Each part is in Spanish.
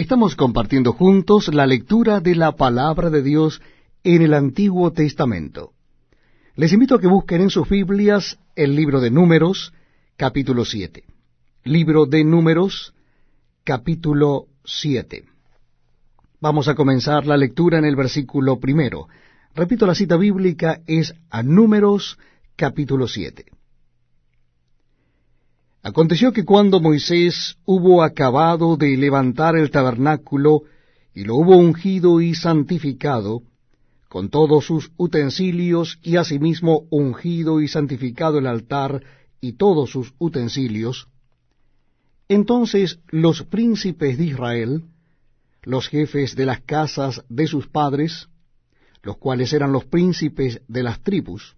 Estamos compartiendo juntos la lectura de la palabra de Dios en el Antiguo Testamento. Les invito a que busquen en sus Biblias el libro de Números, capítulo 7. Libro de Números, capítulo 7. Vamos a comenzar la lectura en el versículo primero. Repito, la cita bíblica es a Números, capítulo 7. Aconteció que cuando Moisés hubo acabado de levantar el tabernáculo, y lo hubo ungido y santificado, con todos sus utensilios, y asimismo ungido y santificado el altar y todos sus utensilios, entonces los príncipes de Israel, los jefes de las casas de sus padres, los cuales eran los príncipes de las tribus,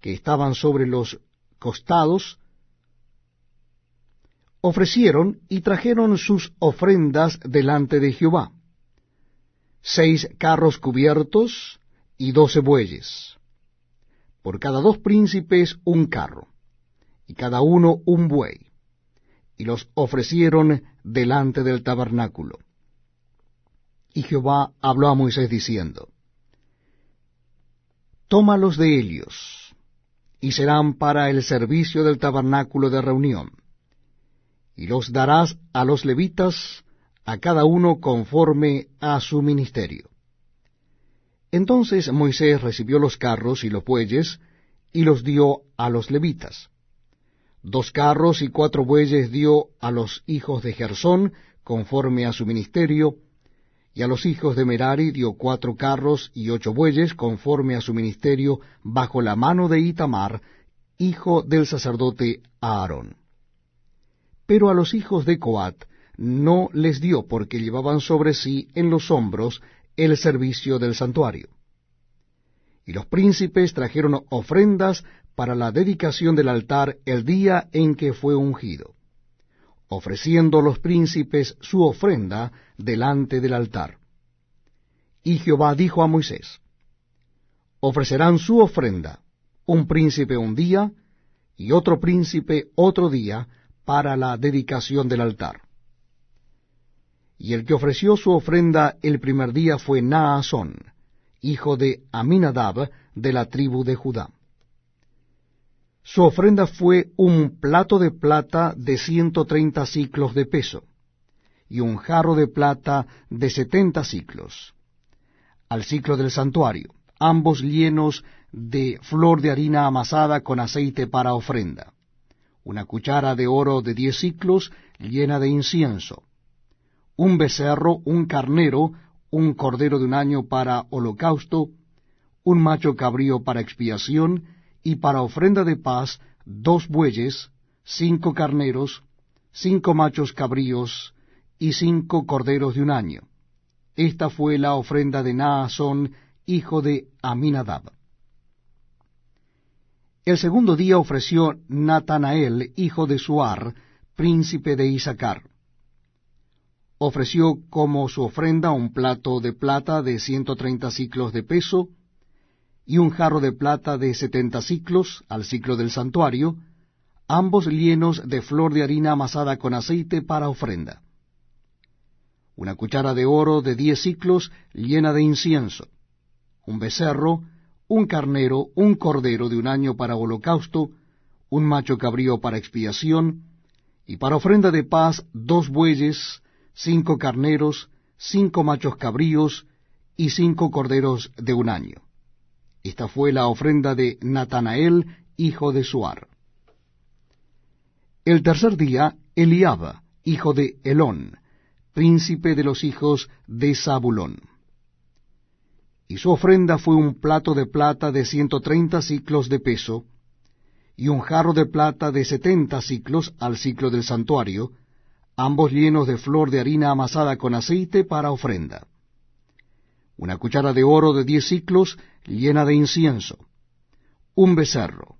que estaban sobre los costados, ofrecieron y trajeron sus ofrendas delante de Jehová. Seis carros cubiertos y doce bueyes. Por cada dos príncipes un carro, y cada uno un buey. Y los ofrecieron delante del tabernáculo. Y Jehová habló a Moisés diciendo, Tómalos de ellos, y serán para el servicio del tabernáculo de reunión y los darás a los levitas, a cada uno conforme a su ministerio. Entonces Moisés recibió los carros y los bueyes, y los dio a los levitas. Dos carros y cuatro bueyes dio a los hijos de Gersón, conforme a su ministerio, y a los hijos de Merari dio cuatro carros y ocho bueyes, conforme a su ministerio, bajo la mano de Itamar, hijo del sacerdote Aarón pero a los hijos de Coat no les dio porque llevaban sobre sí en los hombros el servicio del santuario. Y los príncipes trajeron ofrendas para la dedicación del altar el día en que fue ungido, ofreciendo los príncipes su ofrenda delante del altar. Y Jehová dijo a Moisés, ofrecerán su ofrenda, un príncipe un día, y otro príncipe otro día, para la dedicación del altar. Y el que ofreció su ofrenda el primer día fue Naasón, hijo de Aminadab, de la tribu de Judá. Su ofrenda fue un plato de plata de ciento treinta ciclos de peso, y un jarro de plata de setenta ciclos, al ciclo del santuario, ambos llenos de flor de harina amasada con aceite para ofrenda una cuchara de oro de diez ciclos llena de incienso, un becerro, un carnero, un cordero de un año para holocausto, un macho cabrío para expiación, y para ofrenda de paz dos bueyes, cinco carneros, cinco machos cabríos, y cinco corderos de un año. Esta fue la ofrenda de Naasón, hijo de Aminadab. El segundo día ofreció Natanael, hijo de Suar, príncipe de Isaacar. Ofreció como su ofrenda un plato de plata de ciento treinta ciclos de peso, y un jarro de plata de setenta ciclos al ciclo del santuario, ambos llenos de flor de harina amasada con aceite para ofrenda. Una cuchara de oro de diez ciclos llena de incienso, un becerro, un carnero, un cordero de un año para holocausto, un macho cabrío para expiación, y para ofrenda de paz dos bueyes, cinco carneros, cinco machos cabríos y cinco corderos de un año. Esta fue la ofrenda de Natanael, hijo de Suar. El tercer día, Eliaba, hijo de Elón, príncipe de los hijos de Zabulón y su ofrenda fue un plato de plata de ciento treinta ciclos de peso, y un jarro de plata de setenta ciclos al ciclo del santuario, ambos llenos de flor de harina amasada con aceite para ofrenda. Una cuchara de oro de diez ciclos llena de incienso, un becerro,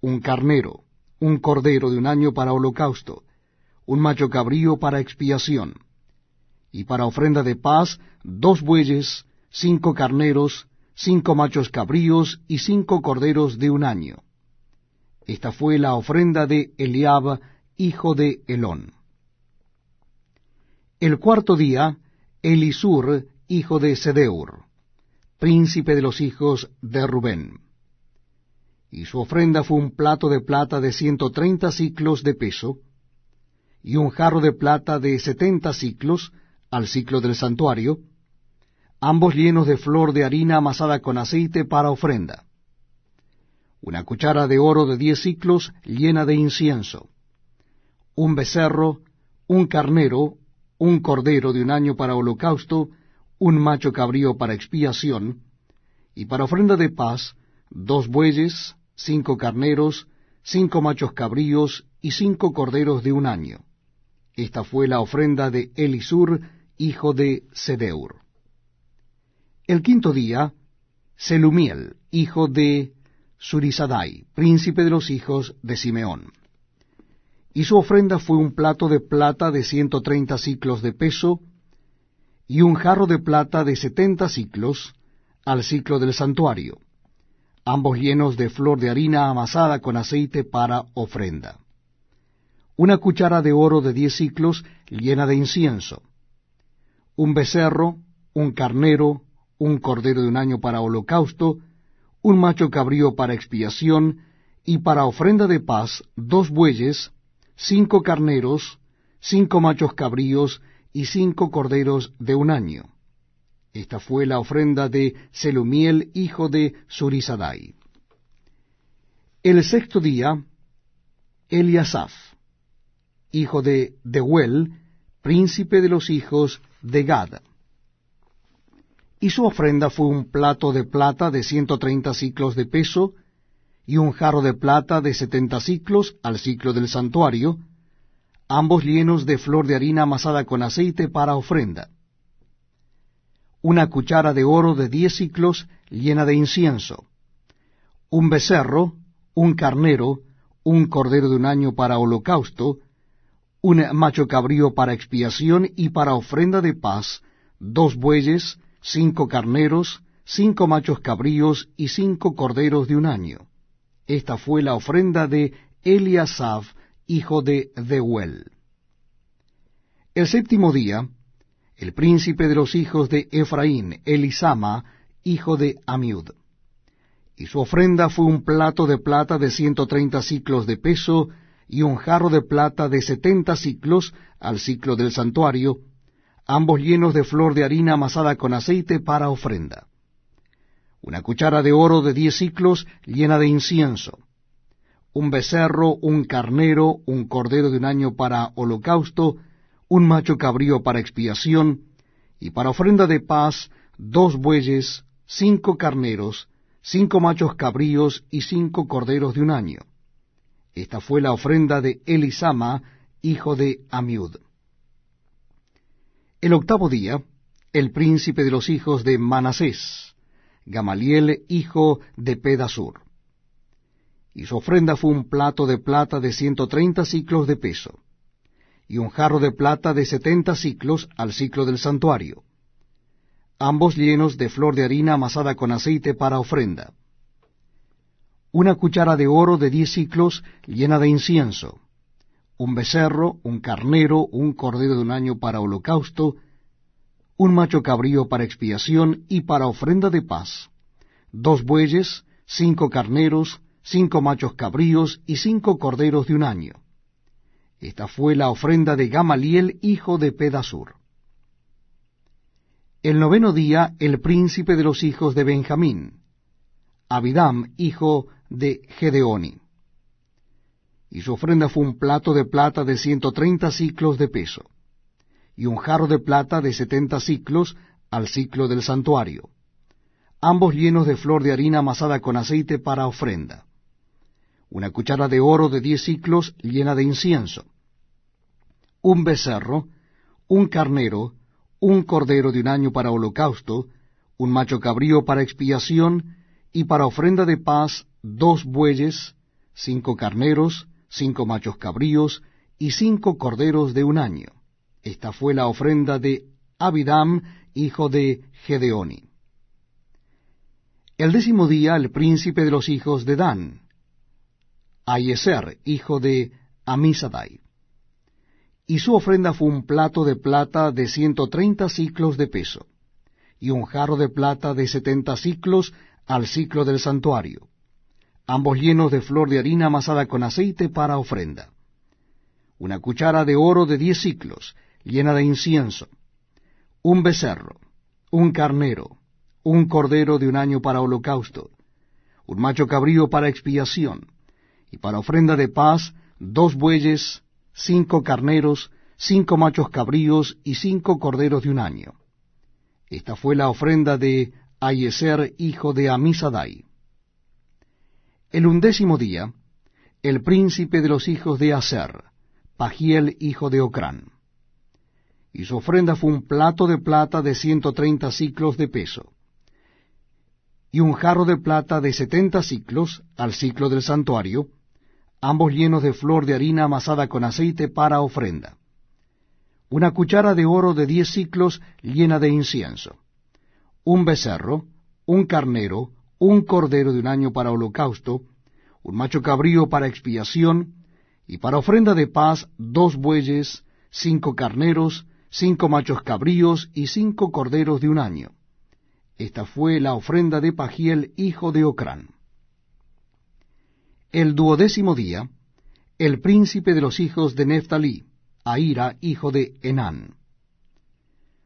un carnero, un cordero de un año para holocausto, un macho cabrío para expiación, y para ofrenda de paz dos bueyes, cinco carneros, cinco machos cabríos y cinco corderos de un año. Esta fue la ofrenda de Eliab, hijo de Elón. El cuarto día, Elisur, hijo de Sedeur, príncipe de los hijos de Rubén. Y su ofrenda fue un plato de plata de ciento treinta ciclos de peso, y un jarro de plata de setenta ciclos al ciclo del santuario, ambos llenos de flor de harina amasada con aceite para ofrenda. Una cuchara de oro de diez ciclos llena de incienso. Un becerro, un carnero, un cordero de un año para holocausto, un macho cabrío para expiación, y para ofrenda de paz, dos bueyes, cinco carneros, cinco machos cabríos y cinco corderos de un año. Esta fue la ofrenda de Elisur, hijo de Sedeur. El quinto día, Selumiel, hijo de Surisadai, príncipe de los hijos de Simeón. Y su ofrenda fue un plato de plata de ciento treinta ciclos de peso, y un jarro de plata de setenta ciclos al ciclo del santuario, ambos llenos de flor de harina amasada con aceite para ofrenda. Una cuchara de oro de diez ciclos llena de incienso, un becerro, un carnero, un cordero de un año para holocausto, un macho cabrío para expiación, y para ofrenda de paz dos bueyes, cinco carneros, cinco machos cabríos y cinco corderos de un año. Esta fue la ofrenda de Selumiel, hijo de Surisadai. El sexto día, Eliasaf, hijo de Deuel, príncipe de los hijos de Gad y su ofrenda fue un plato de plata de ciento treinta ciclos de peso, y un jarro de plata de setenta ciclos al ciclo del santuario, ambos llenos de flor de harina amasada con aceite para ofrenda. Una cuchara de oro de diez ciclos llena de incienso. Un becerro, un carnero, un cordero de un año para holocausto, un macho cabrío para expiación y para ofrenda de paz, dos bueyes, cinco carneros, cinco machos cabríos y cinco corderos de un año. Esta fue la ofrenda de Eliasaf, hijo de Deuel. El séptimo día, el príncipe de los hijos de Efraín, Elisama, hijo de Amiud. Y su ofrenda fue un plato de plata de ciento treinta ciclos de peso, y un jarro de plata de setenta ciclos al ciclo del santuario, ambos llenos de flor de harina amasada con aceite para ofrenda. Una cuchara de oro de diez ciclos llena de incienso. Un becerro, un carnero, un cordero de un año para holocausto, un macho cabrío para expiación, y para ofrenda de paz, dos bueyes, cinco carneros, cinco machos cabríos y cinco corderos de un año. Esta fue la ofrenda de Elisama, hijo de Amiud. El octavo día, el príncipe de los hijos de Manasés, Gamaliel, hijo de Pedasur. Y su ofrenda fue un plato de plata de ciento treinta ciclos de peso, y un jarro de plata de setenta ciclos al ciclo del santuario, ambos llenos de flor de harina amasada con aceite para ofrenda. Una cuchara de oro de diez ciclos llena de incienso, un becerro, un carnero, un cordero de un año para holocausto, un macho cabrío para expiación y para ofrenda de paz, dos bueyes, cinco carneros, cinco machos cabríos y cinco corderos de un año. Esta fue la ofrenda de Gamaliel, hijo de Pedasur. El noveno día, el príncipe de los hijos de Benjamín, Abidam, hijo de Gedeoni y su ofrenda fue un plato de plata de ciento treinta ciclos de peso, y un jarro de plata de setenta ciclos al ciclo del santuario, ambos llenos de flor de harina amasada con aceite para ofrenda, una cuchara de oro de diez ciclos llena de incienso, un becerro, un carnero, un cordero de un año para holocausto, un macho cabrío para expiación, y para ofrenda de paz dos bueyes, cinco carneros, cinco machos cabríos y cinco corderos de un año. Esta fue la ofrenda de Abidam, hijo de Gedeoni. El décimo día el príncipe de los hijos de Dan, Ayeser, hijo de Amisadai. Y su ofrenda fue un plato de plata de ciento treinta ciclos de peso, y un jarro de plata de setenta ciclos al ciclo del santuario, ambos llenos de flor de harina amasada con aceite para ofrenda. Una cuchara de oro de diez ciclos, llena de incienso, un becerro, un carnero, un cordero de un año para holocausto, un macho cabrío para expiación, y para ofrenda de paz dos bueyes, cinco carneros, cinco machos cabríos y cinco corderos de un año. Esta fue la ofrenda de Ayeser, hijo de Amisadai. El undécimo día, el príncipe de los hijos de Aser, Pagiel, hijo de Ocrán. Y su ofrenda fue un plato de plata de ciento treinta ciclos de peso, y un jarro de plata de setenta ciclos al ciclo del santuario, ambos llenos de flor de harina amasada con aceite para ofrenda. Una cuchara de oro de diez ciclos llena de incienso. Un becerro, un carnero, un cordero de un año para holocausto, un macho cabrío para expiación, y para ofrenda de paz dos bueyes, cinco carneros, cinco machos cabríos y cinco corderos de un año. Esta fue la ofrenda de Pagiel, hijo de Ocrán. El duodécimo día, el príncipe de los hijos de Neftalí, Aira, hijo de Enán.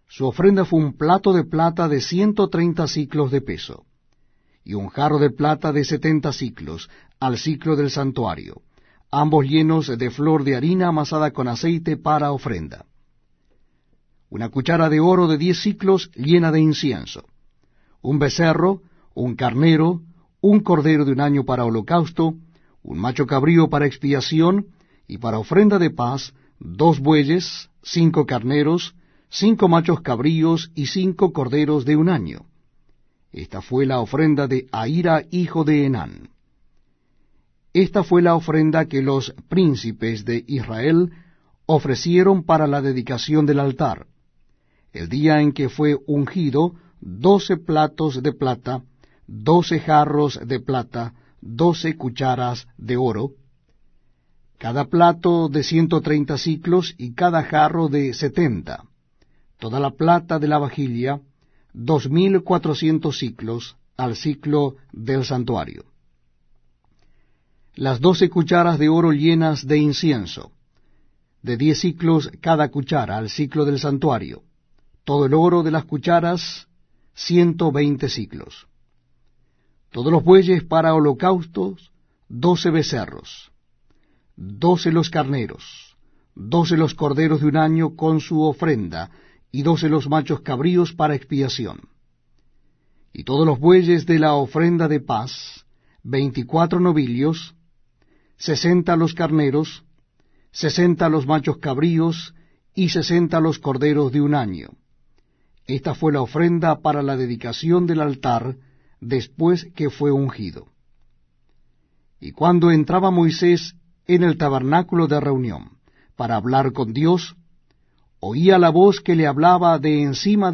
Su ofrenda fue un plato de plata de ciento treinta ciclos de peso, y un jarro de plata de setenta ciclos, al ciclo del santuario, ambos llenos de flor de harina amasada con aceite para ofrenda. Una cuchara de oro de diez ciclos llena de incienso, un becerro, un carnero, un cordero de un año para holocausto, un macho cabrío para expiación, y para ofrenda de paz, dos bueyes, cinco carneros, cinco machos cabríos y cinco corderos de un año. Esta fue la ofrenda de Aira, hijo de Enán. Esta fue la ofrenda que los príncipes de Israel ofrecieron para la dedicación del altar, el día en que fue ungido doce platos de plata, doce jarros de plata, doce cucharas de oro, cada plato de ciento treinta ciclos y cada jarro de setenta, toda la plata de la vajilla, dos mil cuatrocientos ciclos al ciclo del santuario. Las doce cucharas de oro llenas de incienso, de diez ciclos cada cuchara al ciclo del santuario, todo el oro de las cucharas, ciento veinte ciclos. Todos los bueyes para holocaustos, doce becerros, doce los carneros, doce los corderos de un año con su ofrenda, y doce los machos cabríos para expiación. Y todos los bueyes de la ofrenda de paz, veinticuatro novillos, sesenta los carneros, sesenta los machos cabríos, y sesenta los corderos de un año. Esta fue la ofrenda para la dedicación del altar, después que fue ungido. Y cuando entraba Moisés en el tabernáculo de reunión para hablar con Dios, oía la voz que le hablaba de encima de